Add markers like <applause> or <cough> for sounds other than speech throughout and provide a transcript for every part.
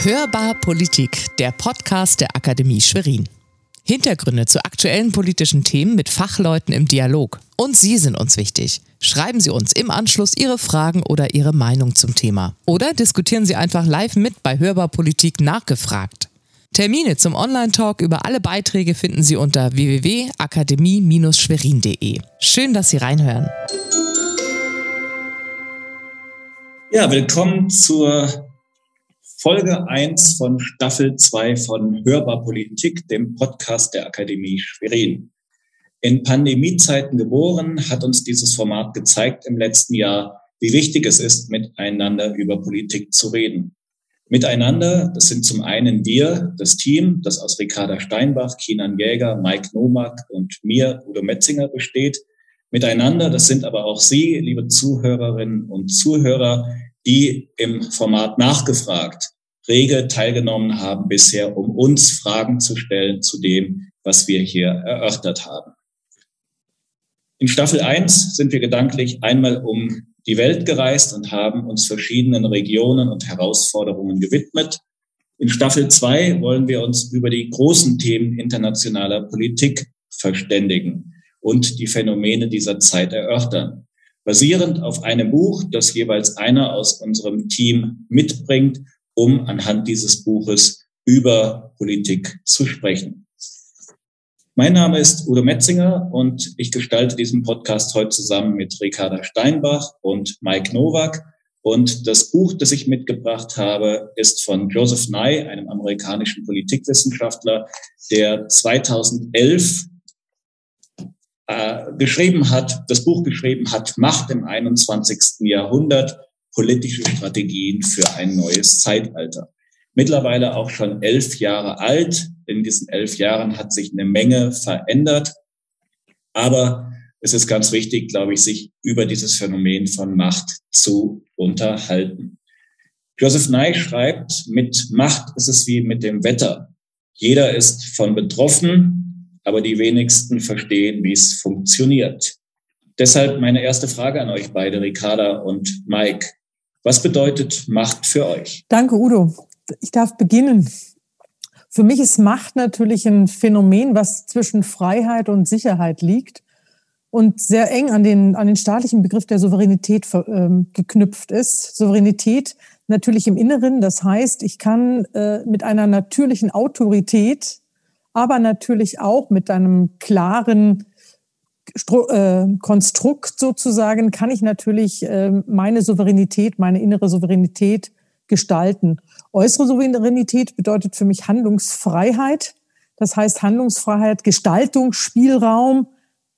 Hörbar Politik, der Podcast der Akademie Schwerin. Hintergründe zu aktuellen politischen Themen mit Fachleuten im Dialog. Und Sie sind uns wichtig. Schreiben Sie uns im Anschluss Ihre Fragen oder Ihre Meinung zum Thema. Oder diskutieren Sie einfach live mit bei Hörbar Politik nachgefragt. Termine zum Online-Talk über alle Beiträge finden Sie unter www.akademie-schwerin.de. Schön, dass Sie reinhören. Ja, willkommen zur Folge 1 von Staffel 2 von Hörbar Politik, dem Podcast der Akademie Schwerin. In Pandemiezeiten geboren hat uns dieses Format gezeigt im letzten Jahr, wie wichtig es ist, miteinander über Politik zu reden. Miteinander, das sind zum einen wir, das Team, das aus Ricarda Steinbach, Kinan Jäger, Mike Nomak und mir, Udo Metzinger, besteht. Miteinander, das sind aber auch Sie, liebe Zuhörerinnen und Zuhörer, die im Format nachgefragt rege teilgenommen haben bisher, um uns Fragen zu stellen zu dem, was wir hier erörtert haben. In Staffel 1 sind wir gedanklich einmal um die Welt gereist und haben uns verschiedenen Regionen und Herausforderungen gewidmet. In Staffel 2 wollen wir uns über die großen Themen internationaler Politik verständigen und die Phänomene dieser Zeit erörtern. Basierend auf einem Buch, das jeweils einer aus unserem Team mitbringt, um anhand dieses Buches über Politik zu sprechen. Mein Name ist Udo Metzinger und ich gestalte diesen Podcast heute zusammen mit Ricarda Steinbach und Mike Nowak. Und das Buch, das ich mitgebracht habe, ist von Joseph Nye, einem amerikanischen Politikwissenschaftler, der 2011 äh, geschrieben hat, das Buch geschrieben hat, Macht im 21. Jahrhundert, politische Strategien für ein neues Zeitalter mittlerweile auch schon elf Jahre alt. In diesen elf Jahren hat sich eine Menge verändert. Aber es ist ganz wichtig, glaube ich, sich über dieses Phänomen von Macht zu unterhalten. Joseph Nye schreibt, mit Macht ist es wie mit dem Wetter. Jeder ist von betroffen, aber die wenigsten verstehen, wie es funktioniert. Deshalb meine erste Frage an euch beide, Ricarda und Mike. Was bedeutet Macht für euch? Danke, Udo ich darf beginnen. Für mich ist Macht natürlich ein Phänomen, was zwischen Freiheit und Sicherheit liegt und sehr eng an den, an den staatlichen Begriff der Souveränität äh, geknüpft ist. Souveränität natürlich im Inneren, das heißt, ich kann äh, mit einer natürlichen Autorität, aber natürlich auch mit einem klaren Stru äh, Konstrukt sozusagen, kann ich natürlich äh, meine Souveränität, meine innere Souveränität gestalten. Äußere Souveränität bedeutet für mich Handlungsfreiheit. Das heißt Handlungsfreiheit, Gestaltung, Spielraum,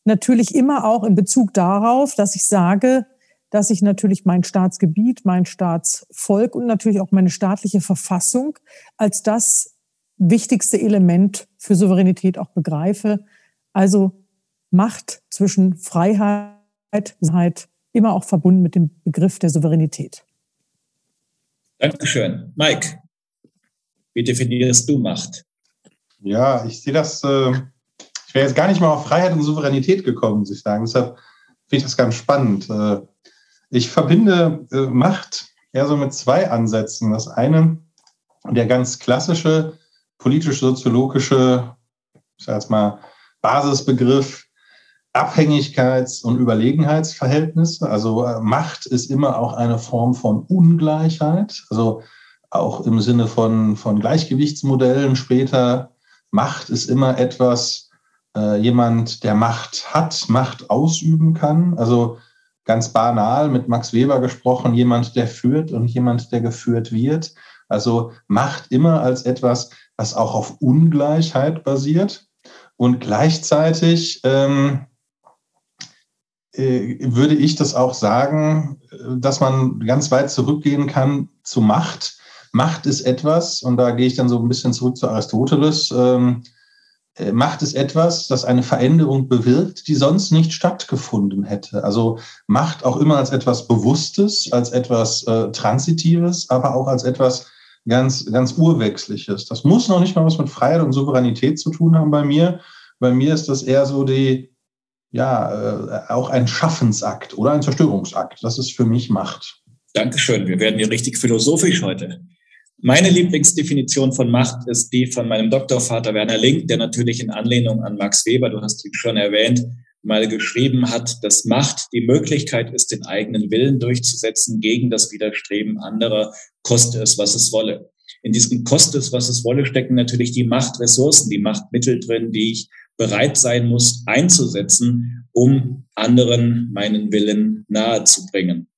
natürlich immer auch in Bezug darauf, dass ich sage, dass ich natürlich mein Staatsgebiet, mein Staatsvolk und natürlich auch meine staatliche Verfassung als das wichtigste Element für Souveränität auch begreife. Also Macht zwischen Freiheit, Sicherheit, immer auch verbunden mit dem Begriff der Souveränität. Dankeschön. Mike, wie definierst du Macht? Ja, ich sehe das, äh, ich wäre jetzt gar nicht mal auf Freiheit und Souveränität gekommen, muss ich sagen. Deshalb finde ich das ganz spannend. Äh, ich verbinde äh, Macht eher so mit zwei Ansätzen. Das eine, der ganz klassische politisch-soziologische, ich sage jetzt mal, Basisbegriff Abhängigkeits- und Überlegenheitsverhältnisse. Also äh, Macht ist immer auch eine Form von Ungleichheit. Also auch im Sinne von, von Gleichgewichtsmodellen später. Macht ist immer etwas, äh, jemand, der Macht hat, Macht ausüben kann. Also ganz banal mit Max Weber gesprochen, jemand, der führt und jemand, der geführt wird. Also Macht immer als etwas, was auch auf Ungleichheit basiert. Und gleichzeitig ähm, äh, würde ich das auch sagen, dass man ganz weit zurückgehen kann zu Macht. Macht ist etwas, und da gehe ich dann so ein bisschen zurück zu Aristoteles, ähm, äh, Macht ist etwas, das eine Veränderung bewirkt, die sonst nicht stattgefunden hätte. Also Macht auch immer als etwas Bewusstes, als etwas äh, Transitives, aber auch als etwas ganz, ganz Urwechsliches. Das muss noch nicht mal was mit Freiheit und Souveränität zu tun haben bei mir. Bei mir ist das eher so die, ja, äh, auch ein Schaffensakt oder ein Zerstörungsakt. Das ist für mich Macht. Dankeschön. Wir werden hier richtig philosophisch heute. Meine Lieblingsdefinition von Macht ist die von meinem Doktorvater Werner Link, der natürlich in Anlehnung an Max Weber, du hast ihn schon erwähnt, mal geschrieben hat, dass Macht die Möglichkeit ist, den eigenen Willen durchzusetzen gegen das Widerstreben anderer, koste es, was es wolle. In diesem koste es, was es wolle, stecken natürlich die Machtressourcen, die Machtmittel drin, die ich bereit sein muss einzusetzen, um anderen meinen Willen nahezubringen.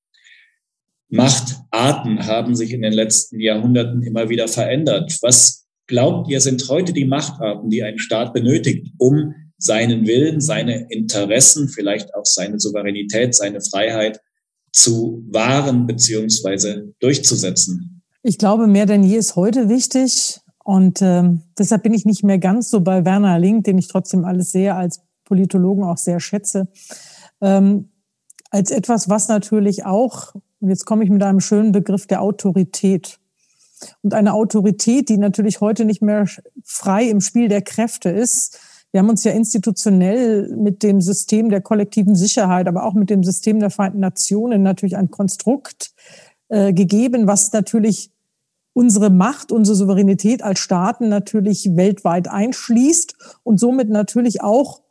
Machtarten haben sich in den letzten Jahrhunderten immer wieder verändert. Was glaubt ihr, sind heute die Machtarten, die ein Staat benötigt, um seinen Willen, seine Interessen, vielleicht auch seine Souveränität, seine Freiheit zu wahren beziehungsweise durchzusetzen? Ich glaube, mehr denn je ist heute wichtig. Und äh, deshalb bin ich nicht mehr ganz so bei Werner Link, den ich trotzdem alles sehr als Politologen auch sehr schätze, ähm, als etwas, was natürlich auch und jetzt komme ich mit einem schönen Begriff der Autorität. Und eine Autorität, die natürlich heute nicht mehr frei im Spiel der Kräfte ist. Wir haben uns ja institutionell mit dem System der kollektiven Sicherheit, aber auch mit dem System der Vereinten Nationen natürlich ein Konstrukt äh, gegeben, was natürlich unsere Macht, unsere Souveränität als Staaten natürlich weltweit einschließt und somit natürlich auch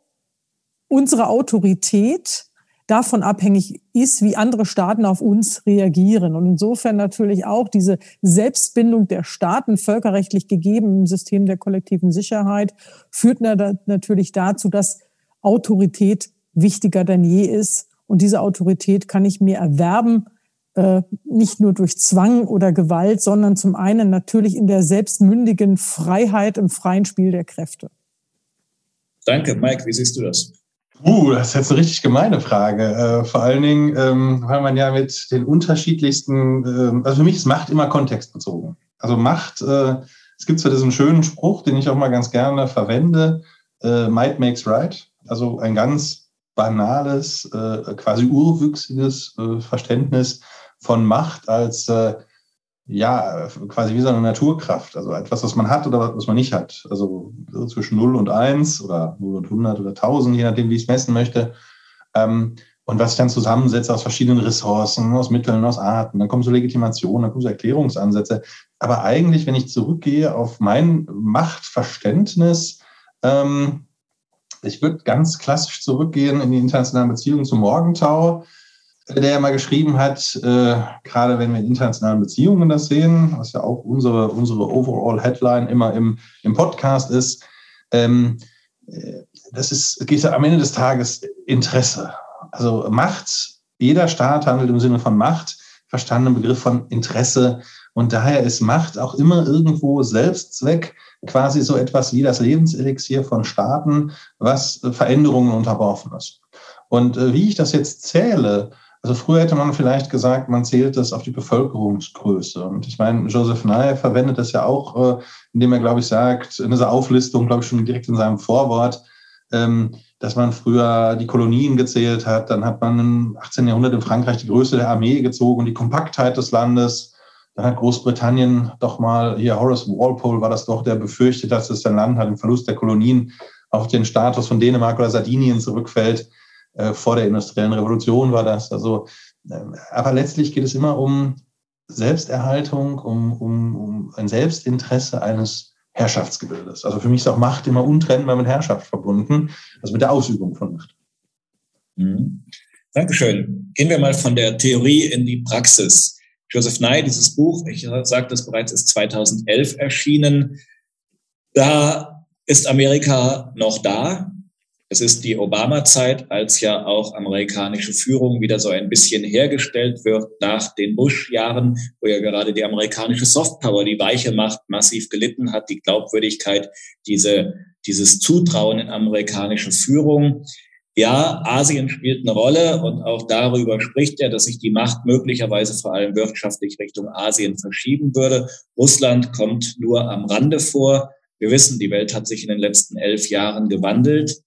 unsere Autorität davon abhängig ist, wie andere Staaten auf uns reagieren. Und insofern natürlich auch diese Selbstbindung der Staaten, völkerrechtlich gegeben im System der kollektiven Sicherheit, führt natürlich dazu, dass Autorität wichtiger denn je ist. Und diese Autorität kann ich mir erwerben, äh, nicht nur durch Zwang oder Gewalt, sondern zum einen natürlich in der selbstmündigen Freiheit im freien Spiel der Kräfte. Danke, Mike. Wie siehst du das? Uh, das ist jetzt eine richtig gemeine Frage. Äh, vor allen Dingen, ähm, weil man ja mit den unterschiedlichsten, äh, also für mich ist Macht immer kontextbezogen. Also Macht, äh, es gibt zwar diesen schönen Spruch, den ich auch mal ganz gerne verwende, äh, Might makes right. Also ein ganz banales, äh, quasi urwüchsiges äh, Verständnis von Macht als äh, ja, quasi wie so eine Naturkraft. Also etwas, was man hat oder was man nicht hat. Also so zwischen 0 und 1 oder 0 und 100 oder 1000, je nachdem, wie ich es messen möchte. Ähm, und was ich dann zusammensetze aus verschiedenen Ressourcen, aus Mitteln, aus Arten. Dann kommen so Legitimationen, dann kommen so Erklärungsansätze. Aber eigentlich, wenn ich zurückgehe auf mein Machtverständnis, ähm, ich würde ganz klassisch zurückgehen in die internationalen Beziehungen zum Morgenthau der ja mal geschrieben hat, äh, gerade wenn wir in internationalen Beziehungen das sehen, was ja auch unsere, unsere Overall-Headline immer im, im Podcast ist, ähm, äh, das ist, geht am Ende des Tages Interesse. Also Macht, jeder Staat handelt im Sinne von Macht, verstanden im Begriff von Interesse. Und daher ist Macht auch immer irgendwo Selbstzweck, quasi so etwas wie das Lebenselixier von Staaten, was Veränderungen unterworfen ist. Und äh, wie ich das jetzt zähle, also früher hätte man vielleicht gesagt, man zählt das auf die Bevölkerungsgröße. Und ich meine, Joseph Nye verwendet das ja auch, äh, indem er, glaube ich, sagt, in dieser Auflistung, glaube ich, schon direkt in seinem Vorwort, ähm, dass man früher die Kolonien gezählt hat. Dann hat man im 18. Jahrhundert in Frankreich die Größe der Armee gezogen und die Kompaktheit des Landes. Dann hat Großbritannien doch mal, hier Horace Walpole war das doch, der befürchtet, dass es sein Land hat im Verlust der Kolonien auf den Status von Dänemark oder Sardinien zurückfällt. Äh, vor der industriellen Revolution war das. Also, äh, aber letztlich geht es immer um Selbsterhaltung, um, um, um ein Selbstinteresse eines Herrschaftsgebildes. Also für mich ist auch Macht immer untrennbar mit Herrschaft verbunden, also mit der Ausübung von Macht. Mhm. Dankeschön. Gehen wir mal von der Theorie in die Praxis. Joseph Nye, dieses Buch, ich sagte es bereits, ist 2011 erschienen. Da ist Amerika noch da. Es ist die Obama-Zeit, als ja auch amerikanische Führung wieder so ein bisschen hergestellt wird nach den Bush-Jahren, wo ja gerade die amerikanische Softpower, die weiche Macht massiv gelitten hat, die Glaubwürdigkeit, diese, dieses Zutrauen in amerikanische Führung. Ja, Asien spielt eine Rolle und auch darüber spricht er, dass sich die Macht möglicherweise vor allem wirtschaftlich Richtung Asien verschieben würde. Russland kommt nur am Rande vor. Wir wissen, die Welt hat sich in den letzten elf Jahren gewandelt.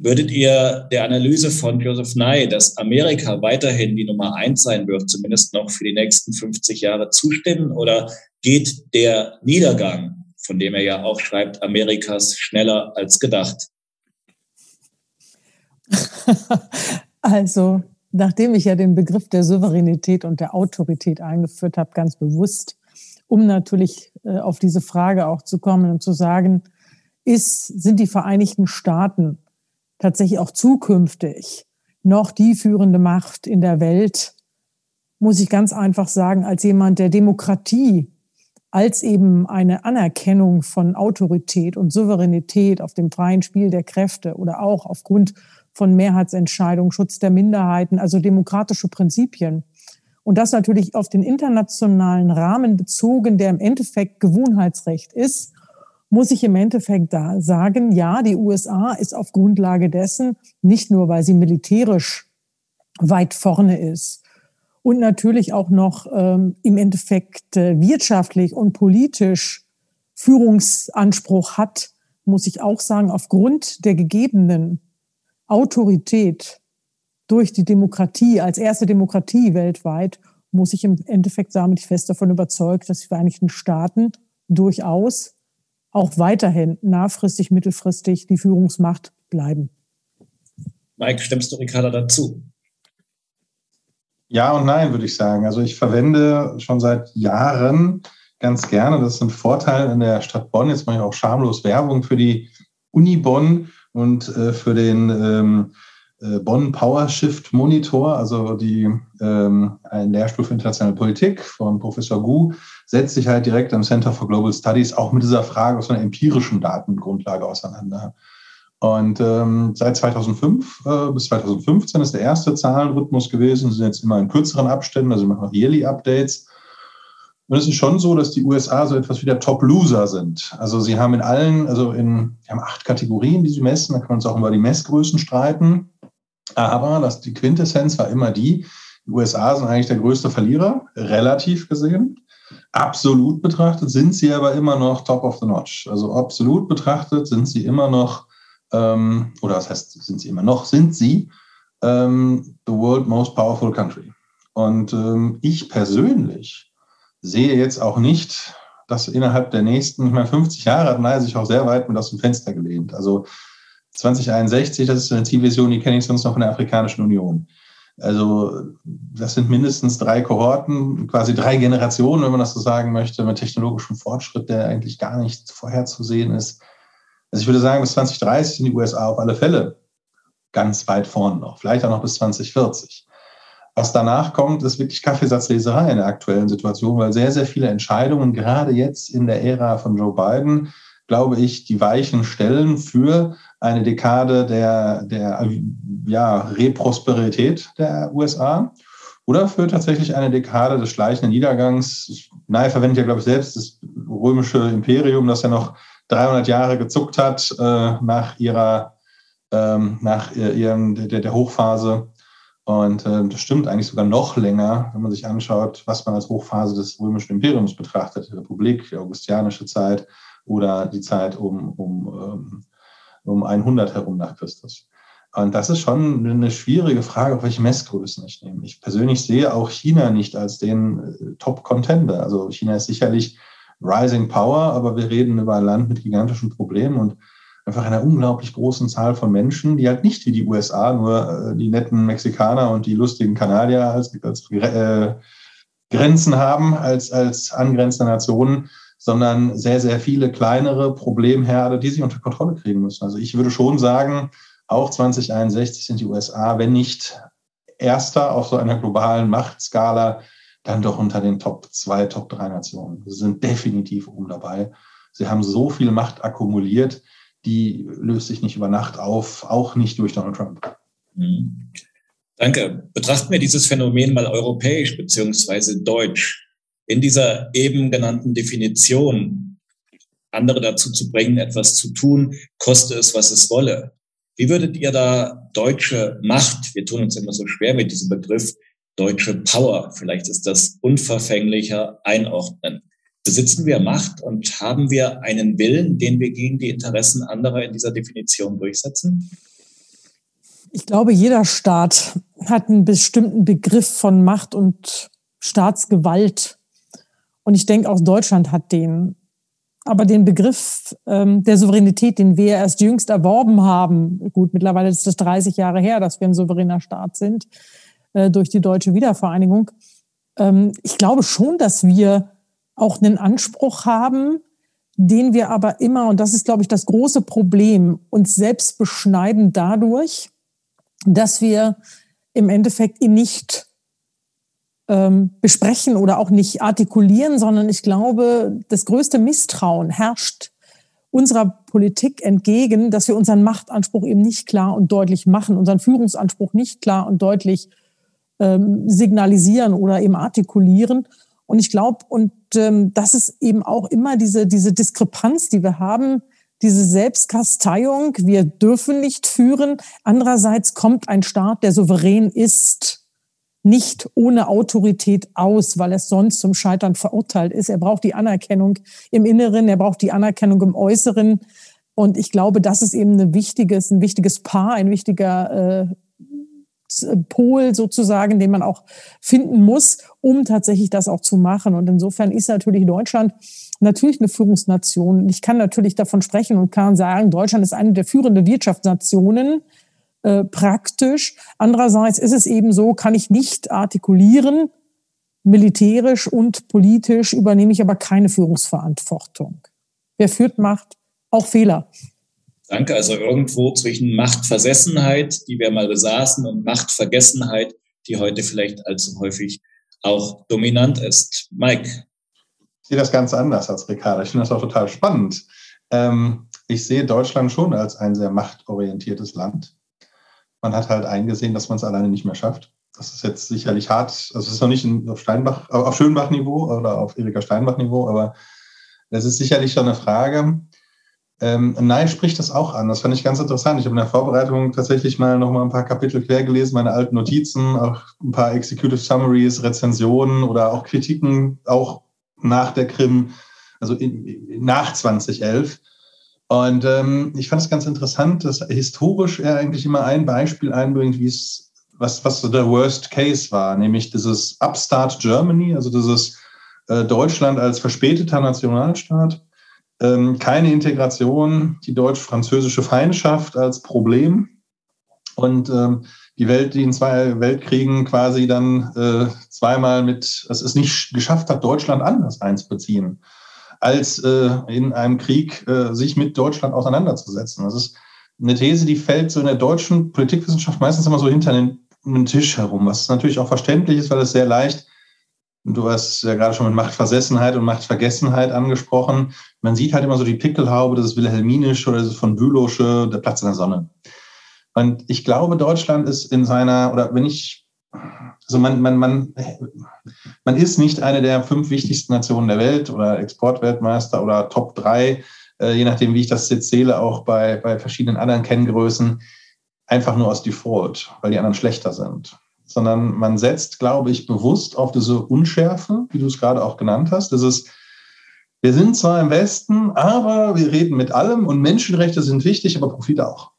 Würdet ihr der Analyse von Joseph Nye, dass Amerika weiterhin die Nummer eins sein wird, zumindest noch für die nächsten 50 Jahre zustimmen? Oder geht der Niedergang, von dem er ja auch schreibt, Amerikas schneller als gedacht? <laughs> Also, nachdem ich ja den Begriff der Souveränität und der Autorität eingeführt habe, ganz bewusst, um natürlich äh, auf diese Frage auch zu kommen und zu sagen, ist, sind die Vereinigten Staaten tatsächlich auch zukünftig noch die führende Macht in der Welt, muss ich ganz einfach sagen, als jemand, der Demokratie als eben eine Anerkennung von Autorität und Souveränität auf dem freien Spiel der Kräfte oder auch aufgrund von Mehrheitsentscheidungen, Schutz der Minderheiten, also demokratische Prinzipien. Und das natürlich auf den internationalen Rahmen bezogen, der im Endeffekt Gewohnheitsrecht ist, muss ich im Endeffekt da sagen, ja, die USA ist auf Grundlage dessen, nicht nur weil sie militärisch weit vorne ist und natürlich auch noch ähm, im Endeffekt äh, wirtschaftlich und politisch Führungsanspruch hat, muss ich auch sagen, aufgrund der gegebenen Autorität durch die Demokratie als erste Demokratie weltweit, muss ich im Endeffekt sagen, bin ich fest davon überzeugt, dass die Vereinigten Staaten durchaus auch weiterhin nahfristig, mittelfristig die Führungsmacht bleiben. Mike, stimmst du Ricarda dazu? Ja und nein, würde ich sagen. Also ich verwende schon seit Jahren ganz gerne, das ist ein Vorteil in der Stadt Bonn, jetzt mache ich auch schamlos Werbung für die Uni Bonn und äh, für den ähm, äh, Bonn PowerShift Monitor, also die, ähm, ein Lehrstuhl für internationale Politik von Professor Gu, setzt sich halt direkt am Center for Global Studies auch mit dieser Frage aus einer empirischen Datengrundlage auseinander. Und ähm, seit 2005 äh, bis 2015 ist der erste Zahlenrhythmus gewesen. Sie sind jetzt immer in kürzeren Abständen, also machen Yearly Updates. Und es ist schon so, dass die USA so etwas wie der Top-Loser sind. Also sie haben in allen, also in, sie haben acht Kategorien, die sie messen. Da kann man uns auch über die Messgrößen streiten. Aber das, die Quintessenz war immer die, die USA sind eigentlich der größte Verlierer, relativ gesehen. Absolut betrachtet sind sie aber immer noch top of the notch. Also absolut betrachtet sind sie immer noch, ähm, oder was heißt, sind sie immer noch, sind sie ähm, the world most powerful country. Und ähm, ich persönlich sehe jetzt auch nicht, dass innerhalb der nächsten, ich meine, 50 Jahre hat Naya sich auch sehr weit mit aus dem Fenster gelehnt. Also 2061, das ist eine Zielvision, die kenne ich sonst noch von der Afrikanischen Union. Also das sind mindestens drei Kohorten, quasi drei Generationen, wenn man das so sagen möchte, mit technologischem Fortschritt, der eigentlich gar nicht vorherzusehen ist. Also ich würde sagen, bis 2030 sind die USA auf alle Fälle ganz weit vorne noch, vielleicht auch noch bis 2040. Was danach kommt, ist wirklich Kaffeesatzleserei in der aktuellen Situation, weil sehr, sehr viele Entscheidungen, gerade jetzt in der Ära von Joe Biden, glaube ich, die Weichen stellen für eine Dekade der, der ja, Reprosperität der USA oder für tatsächlich eine Dekade des schleichenden Niedergangs. Nahe verwendet ja, glaube ich, selbst das römische Imperium, das ja noch 300 Jahre gezuckt hat äh, nach ihrer, ähm, nach ihrem, der, der Hochphase. Und äh, das stimmt eigentlich sogar noch länger, wenn man sich anschaut, was man als Hochphase des römischen Imperiums betrachtet, die Republik, die augustianische Zeit oder die Zeit um, um, ähm, um 100 herum nach Christus. Und das ist schon eine schwierige Frage, auf welche Messgrößen ich nehme. Ich persönlich sehe auch China nicht als den äh, Top-Contender. Also China ist sicherlich Rising Power, aber wir reden über ein Land mit gigantischen Problemen und einfach einer unglaublich großen Zahl von Menschen, die halt nicht wie die USA nur äh, die netten Mexikaner und die lustigen Kanadier als, als äh, Grenzen haben, als, als angrenzende Nationen, sondern sehr, sehr viele kleinere Problemherde, die sich unter Kontrolle kriegen müssen. Also ich würde schon sagen, auch 2061 sind die USA, wenn nicht erster auf so einer globalen Machtskala, dann doch unter den Top 2, Top 3 Nationen. Sie sind definitiv oben dabei. Sie haben so viel Macht akkumuliert, die löst sich nicht über Nacht auf, auch nicht durch Donald Trump. Mhm. Danke. Betrachten wir dieses Phänomen mal europäisch beziehungsweise deutsch. In dieser eben genannten Definition, andere dazu zu bringen, etwas zu tun, koste es, was es wolle. Wie würdet ihr da deutsche Macht, wir tun uns immer so schwer mit diesem Begriff, deutsche Power, vielleicht ist das unverfänglicher, einordnen? Besitzen wir Macht und haben wir einen Willen, den wir gegen die Interessen anderer in dieser Definition durchsetzen? Ich glaube, jeder Staat hat einen bestimmten Begriff von Macht und Staatsgewalt. Und ich denke, auch Deutschland hat den. Aber den Begriff ähm, der Souveränität, den wir erst jüngst erworben haben, gut, mittlerweile ist das 30 Jahre her, dass wir ein souveräner Staat sind, äh, durch die deutsche Wiedervereinigung. Ähm, ich glaube schon, dass wir auch einen Anspruch haben, den wir aber immer, und das ist, glaube ich, das große Problem, uns selbst beschneiden dadurch, dass wir im Endeffekt ihn nicht ähm, besprechen oder auch nicht artikulieren, sondern ich glaube, das größte Misstrauen herrscht unserer Politik entgegen, dass wir unseren Machtanspruch eben nicht klar und deutlich machen, unseren Führungsanspruch nicht klar und deutlich ähm, signalisieren oder eben artikulieren. Und ich glaube, und ähm, das ist eben auch immer diese, diese Diskrepanz, die wir haben, diese Selbstkasteiung, wir dürfen nicht führen. Andererseits kommt ein Staat, der souverän ist, nicht ohne Autorität aus, weil es sonst zum Scheitern verurteilt ist. Er braucht die Anerkennung im Inneren, er braucht die Anerkennung im Äußeren. Und ich glaube, das ist eben ein wichtiges, ein wichtiges Paar, ein wichtiger äh, Pol sozusagen, den man auch finden muss, um tatsächlich das auch zu machen. Und insofern ist natürlich Deutschland natürlich eine Führungsnation. Ich kann natürlich davon sprechen und kann sagen, Deutschland ist eine der führenden Wirtschaftsnationen äh, praktisch. Andererseits ist es eben so, kann ich nicht artikulieren, militärisch und politisch übernehme ich aber keine Führungsverantwortung. Wer führt, macht auch Fehler. Danke. Also irgendwo zwischen Machtversessenheit, die wir mal besaßen, und Machtvergessenheit, die heute vielleicht allzu häufig auch dominant ist. Mike. Ich sehe das ganz anders als Ricardo. Ich finde das auch total spannend. Ähm, ich sehe Deutschland schon als ein sehr machtorientiertes Land. Man hat halt eingesehen, dass man es alleine nicht mehr schafft. Das ist jetzt sicherlich hart. Also es ist noch nicht auf Steinbach, auf Schönbach-Niveau oder auf Erika Steinbach-Niveau, aber das ist sicherlich schon eine Frage, ähm, Nein spricht das auch an. Das fand ich ganz interessant. Ich habe in der Vorbereitung tatsächlich mal noch mal ein paar Kapitel quer gelesen, meine alten Notizen, auch ein paar Executive Summaries, Rezensionen oder auch Kritiken, auch nach der Krim, also in, nach 2011. Und ähm, ich fand es ganz interessant, dass historisch er eigentlich immer ein Beispiel einbringt, wie es, was, was so der Worst Case war, nämlich dieses Upstart Germany, also dieses äh, Deutschland als verspäteter Nationalstaat. Ähm, keine Integration, die deutsch-französische Feindschaft als Problem. Und ähm, die Welt, die in zwei Weltkriegen quasi dann äh, zweimal mit, es ist nicht geschafft hat, Deutschland anders einzubeziehen, als äh, in einem Krieg äh, sich mit Deutschland auseinanderzusetzen. Das ist eine These, die fällt so in der deutschen Politikwissenschaft meistens immer so hinter den, den Tisch herum, was natürlich auch verständlich ist, weil es sehr leicht Du hast ja gerade schon mit Machtversessenheit und Machtvergessenheit angesprochen. Man sieht halt immer so die Pickelhaube, das ist Wilhelminisch oder das ist von Bülowsche, der Platz in der Sonne. Und ich glaube, Deutschland ist in seiner, oder wenn ich, also man, man, man, man ist nicht eine der fünf wichtigsten Nationen der Welt oder Exportweltmeister oder Top drei, äh, je nachdem, wie ich das jetzt zähle, auch bei, bei verschiedenen anderen Kenngrößen, einfach nur aus Default, weil die anderen schlechter sind sondern man setzt, glaube ich, bewusst auf diese Unschärfe, wie du es gerade auch genannt hast. Das ist, wir sind zwar im Westen, aber wir reden mit allem und Menschenrechte sind wichtig, aber Profit auch.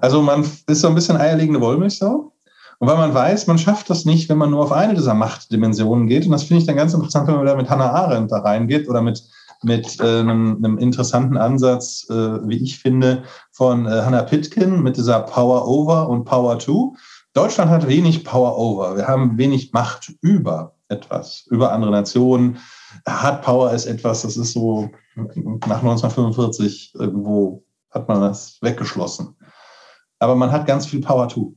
Also man ist so ein bisschen eierlegende Wollmilchsau. Und weil man weiß, man schafft das nicht, wenn man nur auf eine dieser Machtdimensionen geht. Und das finde ich dann ganz interessant, wenn man da mit Hannah Arendt da reingeht oder mit, mit äh, einem, einem interessanten Ansatz, äh, wie ich finde, von äh, Hannah Pitkin mit dieser Power Over und Power To. Deutschland hat wenig Power over. Wir haben wenig Macht über etwas, über andere Nationen. Hard Power ist etwas, das ist so nach 1945 irgendwo hat man das weggeschlossen. Aber man hat ganz viel Power to.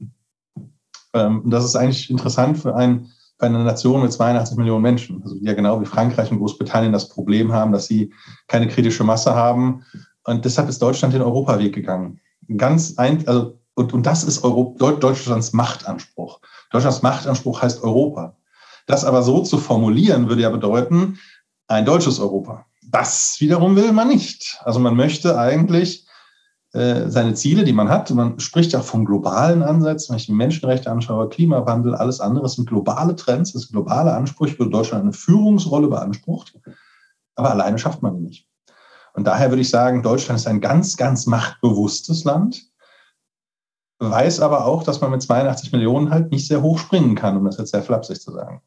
Ähm, das ist eigentlich interessant für, ein, für eine Nation mit 82 Millionen Menschen, also die ja genau wie Frankreich und Großbritannien das Problem haben, dass sie keine kritische Masse haben. Und deshalb ist Deutschland den Europaweg gegangen. Ganz ein, also und, und das ist Europa, Deutschlands Machtanspruch. Deutschlands Machtanspruch heißt Europa. Das aber so zu formulieren, würde ja bedeuten, ein deutsches Europa. Das wiederum will man nicht. Also man möchte eigentlich seine Ziele, die man hat, man spricht ja von globalen Ansätzen, wenn ich die Menschenrechte anschaue, Klimawandel, alles andere sind globale Trends, das globale Ansprüche, wo Deutschland eine Führungsrolle beansprucht. Aber alleine schafft man nicht. Und daher würde ich sagen, Deutschland ist ein ganz, ganz machtbewusstes Land weiß aber auch, dass man mit 82 Millionen halt nicht sehr hoch springen kann, um das jetzt sehr flapsig zu sagen.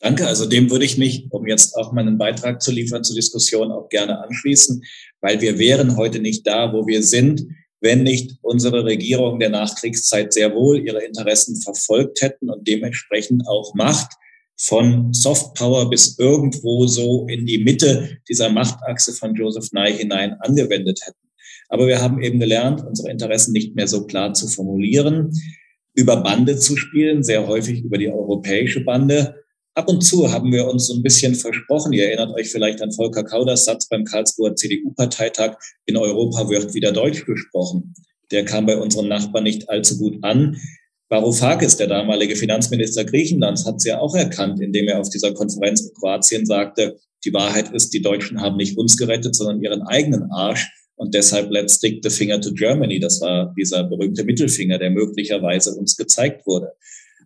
Danke. Also dem würde ich mich, um jetzt auch meinen Beitrag zu liefern zur Diskussion, auch gerne anschließen, weil wir wären heute nicht da, wo wir sind, wenn nicht unsere Regierung der Nachkriegszeit sehr wohl ihre Interessen verfolgt hätten und dementsprechend auch Macht von Soft Power bis irgendwo so in die Mitte dieser Machtachse von Joseph Nye hinein angewendet hätten. Aber wir haben eben gelernt, unsere Interessen nicht mehr so klar zu formulieren, über Bande zu spielen, sehr häufig über die europäische Bande. Ab und zu haben wir uns so ein bisschen versprochen. Ihr erinnert euch vielleicht an Volker Kauders Satz beim Karlsruher CDU-Parteitag, in Europa wird wieder Deutsch gesprochen. Der kam bei unseren Nachbarn nicht allzu gut an. Varoufakis, der damalige Finanzminister Griechenlands, hat es ja auch erkannt, indem er auf dieser Konferenz in Kroatien sagte, die Wahrheit ist, die Deutschen haben nicht uns gerettet, sondern ihren eigenen Arsch. Und deshalb let's stick the finger to Germany. Das war dieser berühmte Mittelfinger, der möglicherweise uns gezeigt wurde.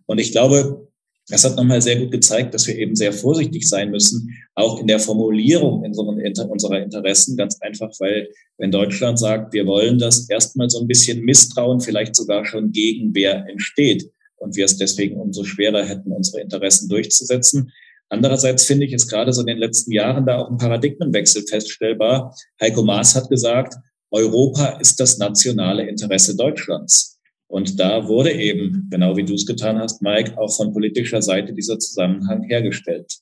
Und ich glaube, das hat nochmal sehr gut gezeigt, dass wir eben sehr vorsichtig sein müssen, auch in der Formulierung unserer Interessen, ganz einfach, weil wenn Deutschland sagt, wir wollen, dass erstmal so ein bisschen Misstrauen, vielleicht sogar schon Gegenwehr entsteht und wir es deswegen umso schwerer hätten, unsere Interessen durchzusetzen. Andererseits finde ich es gerade so in den letzten Jahren da auch ein Paradigmenwechsel feststellbar. Heiko Maas hat gesagt, Europa ist das nationale Interesse Deutschlands. Und da wurde eben, genau wie du es getan hast, Mike, auch von politischer Seite dieser Zusammenhang hergestellt.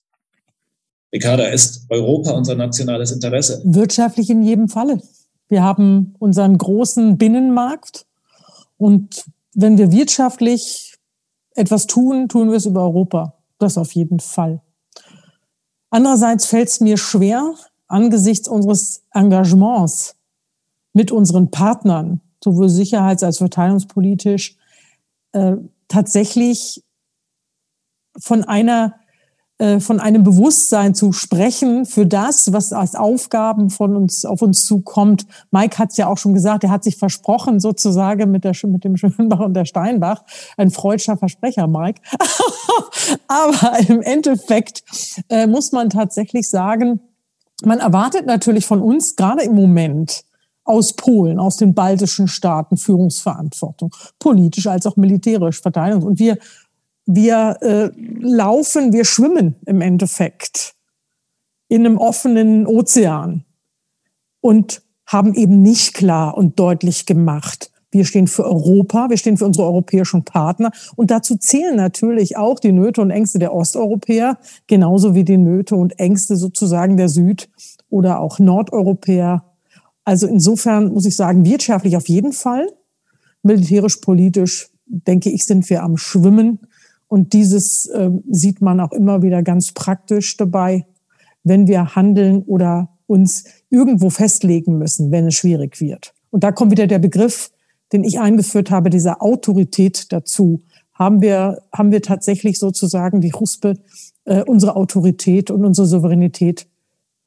Ricarda, ist Europa unser nationales Interesse? Wirtschaftlich in jedem Falle. Wir haben unseren großen Binnenmarkt und wenn wir wirtschaftlich etwas tun, tun wir es über Europa. Das auf jeden Fall. Andererseits fällt es mir schwer, angesichts unseres Engagements mit unseren Partnern, sowohl sicherheits- als verteidigungspolitisch, äh, tatsächlich von einer äh, von einem Bewusstsein zu sprechen für das, was als Aufgaben von uns auf uns zukommt. Mike hat es ja auch schon gesagt, er hat sich versprochen sozusagen mit, der, mit dem Schönbach und der Steinbach. Ein freudscher Versprecher, Mike. <laughs> Aber im Endeffekt äh, muss man tatsächlich sagen, man erwartet natürlich von uns gerade im Moment aus Polen, aus den baltischen Staaten Führungsverantwortung, politisch als auch militärisch Verteidigung. Und wir, wir äh, laufen, wir schwimmen im Endeffekt in einem offenen Ozean und haben eben nicht klar und deutlich gemacht, wir stehen für Europa, wir stehen für unsere europäischen Partner. Und dazu zählen natürlich auch die Nöte und Ängste der Osteuropäer, genauso wie die Nöte und Ängste sozusagen der Süd- oder auch Nordeuropäer also insofern muss ich sagen, wirtschaftlich auf jeden Fall. Militärisch, politisch, denke ich, sind wir am Schwimmen. Und dieses äh, sieht man auch immer wieder ganz praktisch dabei, wenn wir handeln oder uns irgendwo festlegen müssen, wenn es schwierig wird. Und da kommt wieder der Begriff, den ich eingeführt habe, dieser Autorität dazu. Haben wir, haben wir tatsächlich sozusagen die Huspe, äh, unsere Autorität und unsere Souveränität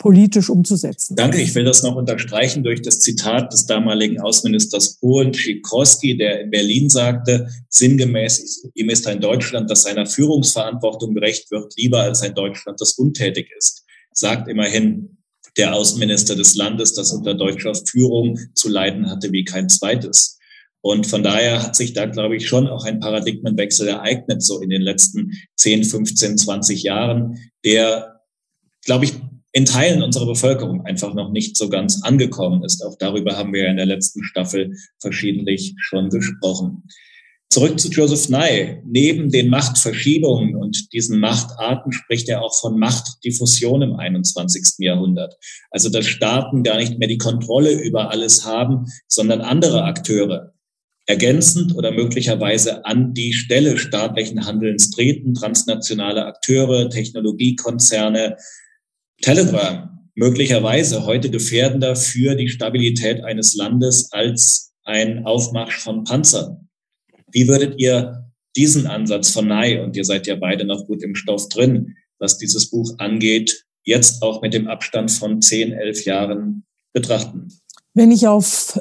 politisch umzusetzen. Danke, ich will das noch unterstreichen durch das Zitat des damaligen Außenministers Polen, Sikorski, der in Berlin sagte, sinngemäß, ihm ist ein Deutschland, das seiner Führungsverantwortung gerecht wird, lieber als ein Deutschland, das untätig ist. Sagt immerhin der Außenminister des Landes, das unter deutscher Führung zu leiden hatte wie kein zweites. Und von daher hat sich da, glaube ich, schon auch ein Paradigmenwechsel ereignet, so in den letzten 10, 15, 20 Jahren, der, glaube ich, in Teilen unserer Bevölkerung einfach noch nicht so ganz angekommen ist. Auch darüber haben wir in der letzten Staffel verschiedentlich schon gesprochen. Zurück zu Joseph Nye. Neben den Machtverschiebungen und diesen Machtarten spricht er auch von Machtdiffusion im 21. Jahrhundert. Also dass Staaten gar nicht mehr die Kontrolle über alles haben, sondern andere Akteure ergänzend oder möglicherweise an die Stelle staatlichen Handelns treten, transnationale Akteure, Technologiekonzerne, Telegram möglicherweise heute gefährdender für die Stabilität eines Landes als ein Aufmarsch von Panzern. Wie würdet ihr diesen Ansatz von Nye, und ihr seid ja beide noch gut im Stoff drin, was dieses Buch angeht, jetzt auch mit dem Abstand von zehn, elf Jahren betrachten? Wenn ich auf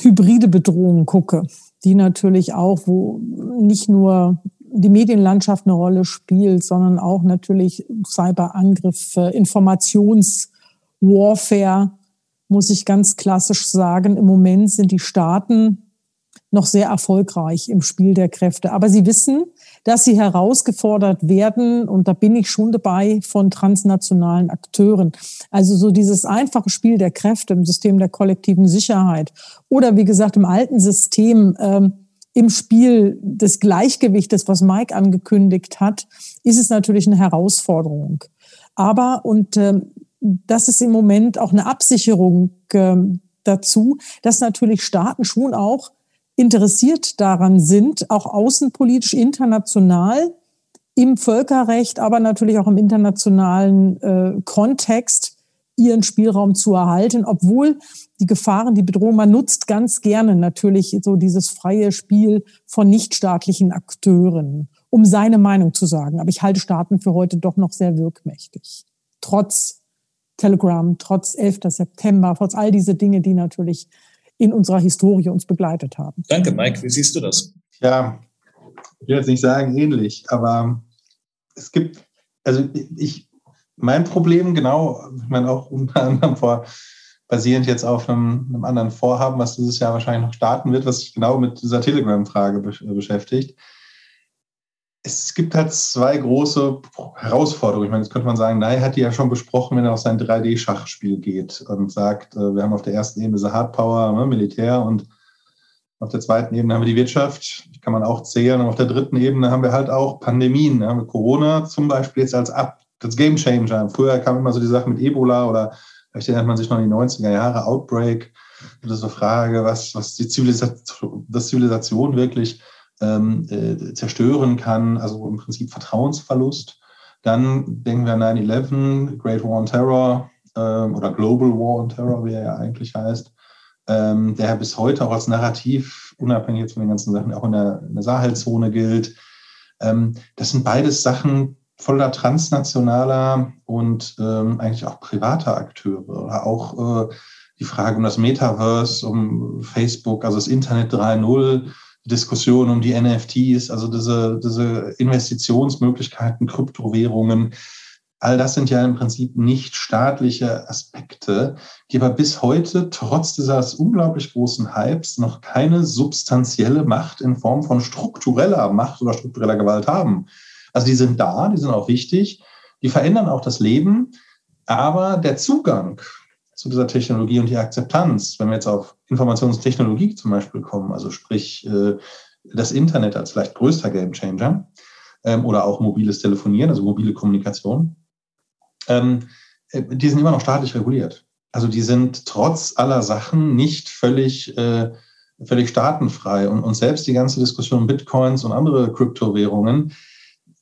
hybride Bedrohungen gucke, die natürlich auch, wo nicht nur die Medienlandschaft eine Rolle spielt, sondern auch natürlich Cyberangriffe, Informationswarfare, muss ich ganz klassisch sagen. Im Moment sind die Staaten noch sehr erfolgreich im Spiel der Kräfte. Aber sie wissen, dass sie herausgefordert werden, und da bin ich schon dabei, von transnationalen Akteuren. Also so dieses einfache Spiel der Kräfte im System der kollektiven Sicherheit oder wie gesagt im alten System ähm, im Spiel des Gleichgewichtes, was Mike angekündigt hat, ist es natürlich eine Herausforderung. Aber, und äh, das ist im Moment auch eine Absicherung äh, dazu, dass natürlich Staaten schon auch interessiert daran sind, auch außenpolitisch international im Völkerrecht, aber natürlich auch im internationalen äh, Kontext ihren Spielraum zu erhalten, obwohl die Gefahren, die Bedrohung, man nutzt ganz gerne natürlich so dieses freie Spiel von nichtstaatlichen Akteuren, um seine Meinung zu sagen. Aber ich halte Staaten für heute doch noch sehr wirkmächtig. Trotz Telegram, trotz 11. September, trotz all diese Dinge, die natürlich in unserer Historie uns begleitet haben. Danke, Mike. Wie siehst du das? Ja, ich will jetzt nicht sagen ähnlich, aber es gibt, also ich, mein Problem genau, ich meine auch unter anderem vor, basierend jetzt auf einem, einem anderen Vorhaben, was dieses Jahr wahrscheinlich noch starten wird, was sich genau mit dieser Telegram-Frage beschäftigt, es gibt halt zwei große Herausforderungen. Ich meine, jetzt könnte man sagen, Ney hat die ja schon besprochen, wenn er auf sein 3D-Schachspiel geht und sagt, äh, wir haben auf der ersten Ebene so Hardpower, ne, Militär und auf der zweiten Ebene haben wir die Wirtschaft, die kann man auch zählen. Und auf der dritten Ebene haben wir halt auch Pandemien. Da haben wir Corona zum Beispiel jetzt als Ab, als Game Changer. Früher kam immer so die Sache mit Ebola oder vielleicht erinnert man sich noch an die 90er Jahre, Outbreak. Das ist so Frage, was, was die Zivilisation, das Zivilisation wirklich ähm, äh, zerstören kann, also im Prinzip Vertrauensverlust. Dann denken wir an 9-11, Great War on Terror ähm, oder Global War on Terror, wie er ja eigentlich heißt, ähm, der bis heute auch als Narrativ, unabhängig von den ganzen Sachen, auch in der, in der Sahelzone gilt. Ähm, das sind beides Sachen voller transnationaler und ähm, eigentlich auch privater Akteure oder auch äh, die Frage um das Metaverse, um Facebook, also das Internet 3.0, Diskussion um die NFTs, also diese, diese Investitionsmöglichkeiten, Kryptowährungen, all das sind ja im Prinzip nicht staatliche Aspekte, die aber bis heute trotz dieses unglaublich großen Hypes noch keine substanzielle Macht in Form von struktureller Macht oder struktureller Gewalt haben. Also die sind da, die sind auch wichtig, die verändern auch das Leben, aber der Zugang zu dieser Technologie und die Akzeptanz, wenn wir jetzt auf Informationstechnologie zum Beispiel kommen, also sprich äh, das Internet als vielleicht größter Gamechanger ähm, oder auch mobiles Telefonieren, also mobile Kommunikation, ähm, äh, die sind immer noch staatlich reguliert. Also die sind trotz aller Sachen nicht völlig, äh, völlig staatenfrei. Und, selbst die ganze Diskussion Bitcoins und andere Kryptowährungen,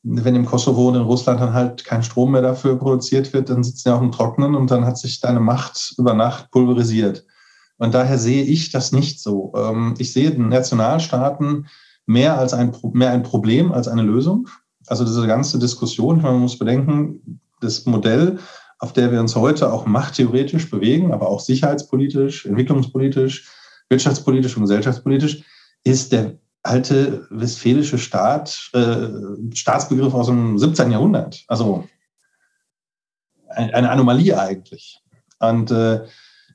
wenn im Kosovo und in Russland dann halt kein Strom mehr dafür produziert wird, dann sitzen ja auch im Trocknen und dann hat sich deine Macht über Nacht pulverisiert. Und daher sehe ich das nicht so. Ähm, ich sehe den Nationalstaaten mehr als ein, mehr ein Problem als eine Lösung. Also diese ganze Diskussion, man muss bedenken, das Modell, auf der wir uns heute auch machttheoretisch bewegen, aber auch sicherheitspolitisch, entwicklungspolitisch, wirtschaftspolitisch und gesellschaftspolitisch, ist der alte westfälische Staat, äh, Staatsbegriff aus dem 17. Jahrhundert. Also eine Anomalie eigentlich. Und äh,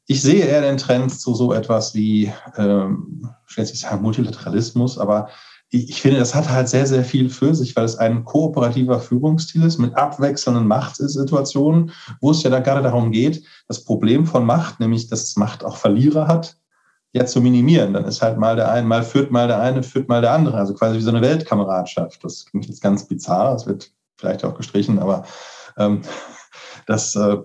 ich sehe eher den Trend zu so etwas wie, ähm, ich sagen, Multilateralismus, aber ich, ich, finde, das hat halt sehr, sehr viel für sich, weil es ein kooperativer Führungsstil ist mit abwechselnden Machtsituationen, wo es ja da gerade darum geht, das Problem von Macht, nämlich dass Macht auch Verlierer hat, ja zu minimieren. Dann ist halt mal der eine, mal führt mal der eine, führt mal der andere. Also quasi wie so eine Weltkameradschaft. Das klingt jetzt ganz bizarr, das wird vielleicht auch gestrichen, aber ähm, <laughs> das, äh,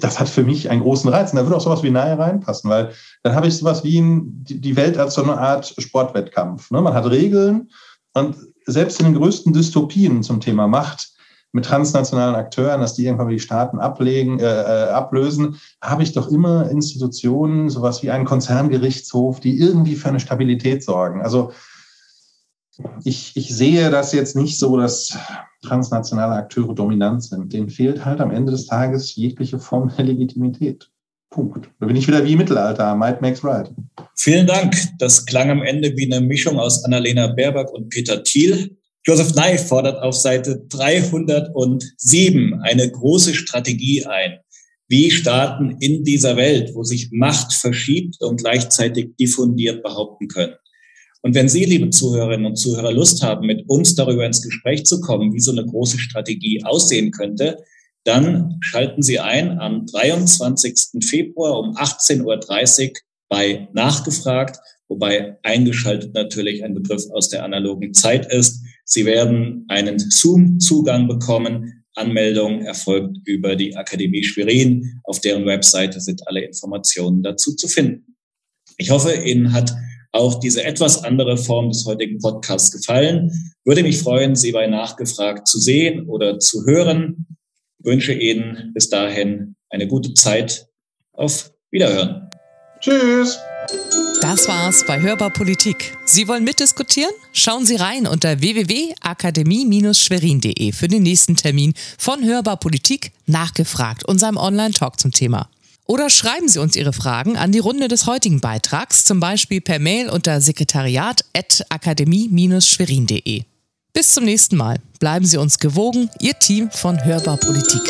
das hat für mich einen großen Reiz. Und da würde auch sowas wie nahe reinpassen, weil dann habe ich sowas wie ein, die Welt als so eine Art Sportwettkampf. Ne? Man hat Regeln und selbst in den größten Dystopien zum Thema Macht mit transnationalen Akteuren, dass die irgendwann die Staaten ablegen, äh, äh, ablösen, habe ich doch immer Institutionen, sowas wie einen Konzerngerichtshof, die irgendwie für eine Stabilität sorgen. Also ich, ich sehe das jetzt nicht so, dass transnationale Akteure dominant sind. Denen fehlt halt am Ende des Tages jegliche Form der Legitimität. Punkt. Da bin ich wieder wie im Mittelalter. Might makes right. Vielen Dank. Das klang am Ende wie eine Mischung aus Annalena Baerbock und Peter Thiel. Joseph Nye fordert auf Seite 307 eine große Strategie ein, wie Staaten in dieser Welt, wo sich Macht verschiebt und gleichzeitig diffundiert behaupten können. Und wenn Sie, liebe Zuhörerinnen und Zuhörer, Lust haben, mit uns darüber ins Gespräch zu kommen, wie so eine große Strategie aussehen könnte, dann schalten Sie ein am 23. Februar um 18.30 Uhr bei Nachgefragt, wobei eingeschaltet natürlich ein Begriff aus der analogen Zeit ist. Sie werden einen Zoom-Zugang bekommen. Anmeldung erfolgt über die Akademie Schwerin. Auf deren Webseite sind alle Informationen dazu zu finden. Ich hoffe, Ihnen hat auch diese etwas andere Form des heutigen Podcasts gefallen. Würde mich freuen, Sie bei Nachgefragt zu sehen oder zu hören. Wünsche Ihnen bis dahin eine gute Zeit. Auf Wiederhören. Tschüss. Das war's bei Hörbar Politik. Sie wollen mitdiskutieren? Schauen Sie rein unter www.akademie-schwerin.de für den nächsten Termin von Hörbar Politik nachgefragt, unserem Online-Talk zum Thema. Oder schreiben Sie uns Ihre Fragen an die Runde des heutigen Beitrags, zum Beispiel per Mail unter sekretariat.akademie-schwerin.de. Bis zum nächsten Mal. Bleiben Sie uns gewogen, Ihr Team von Hörbar Politik.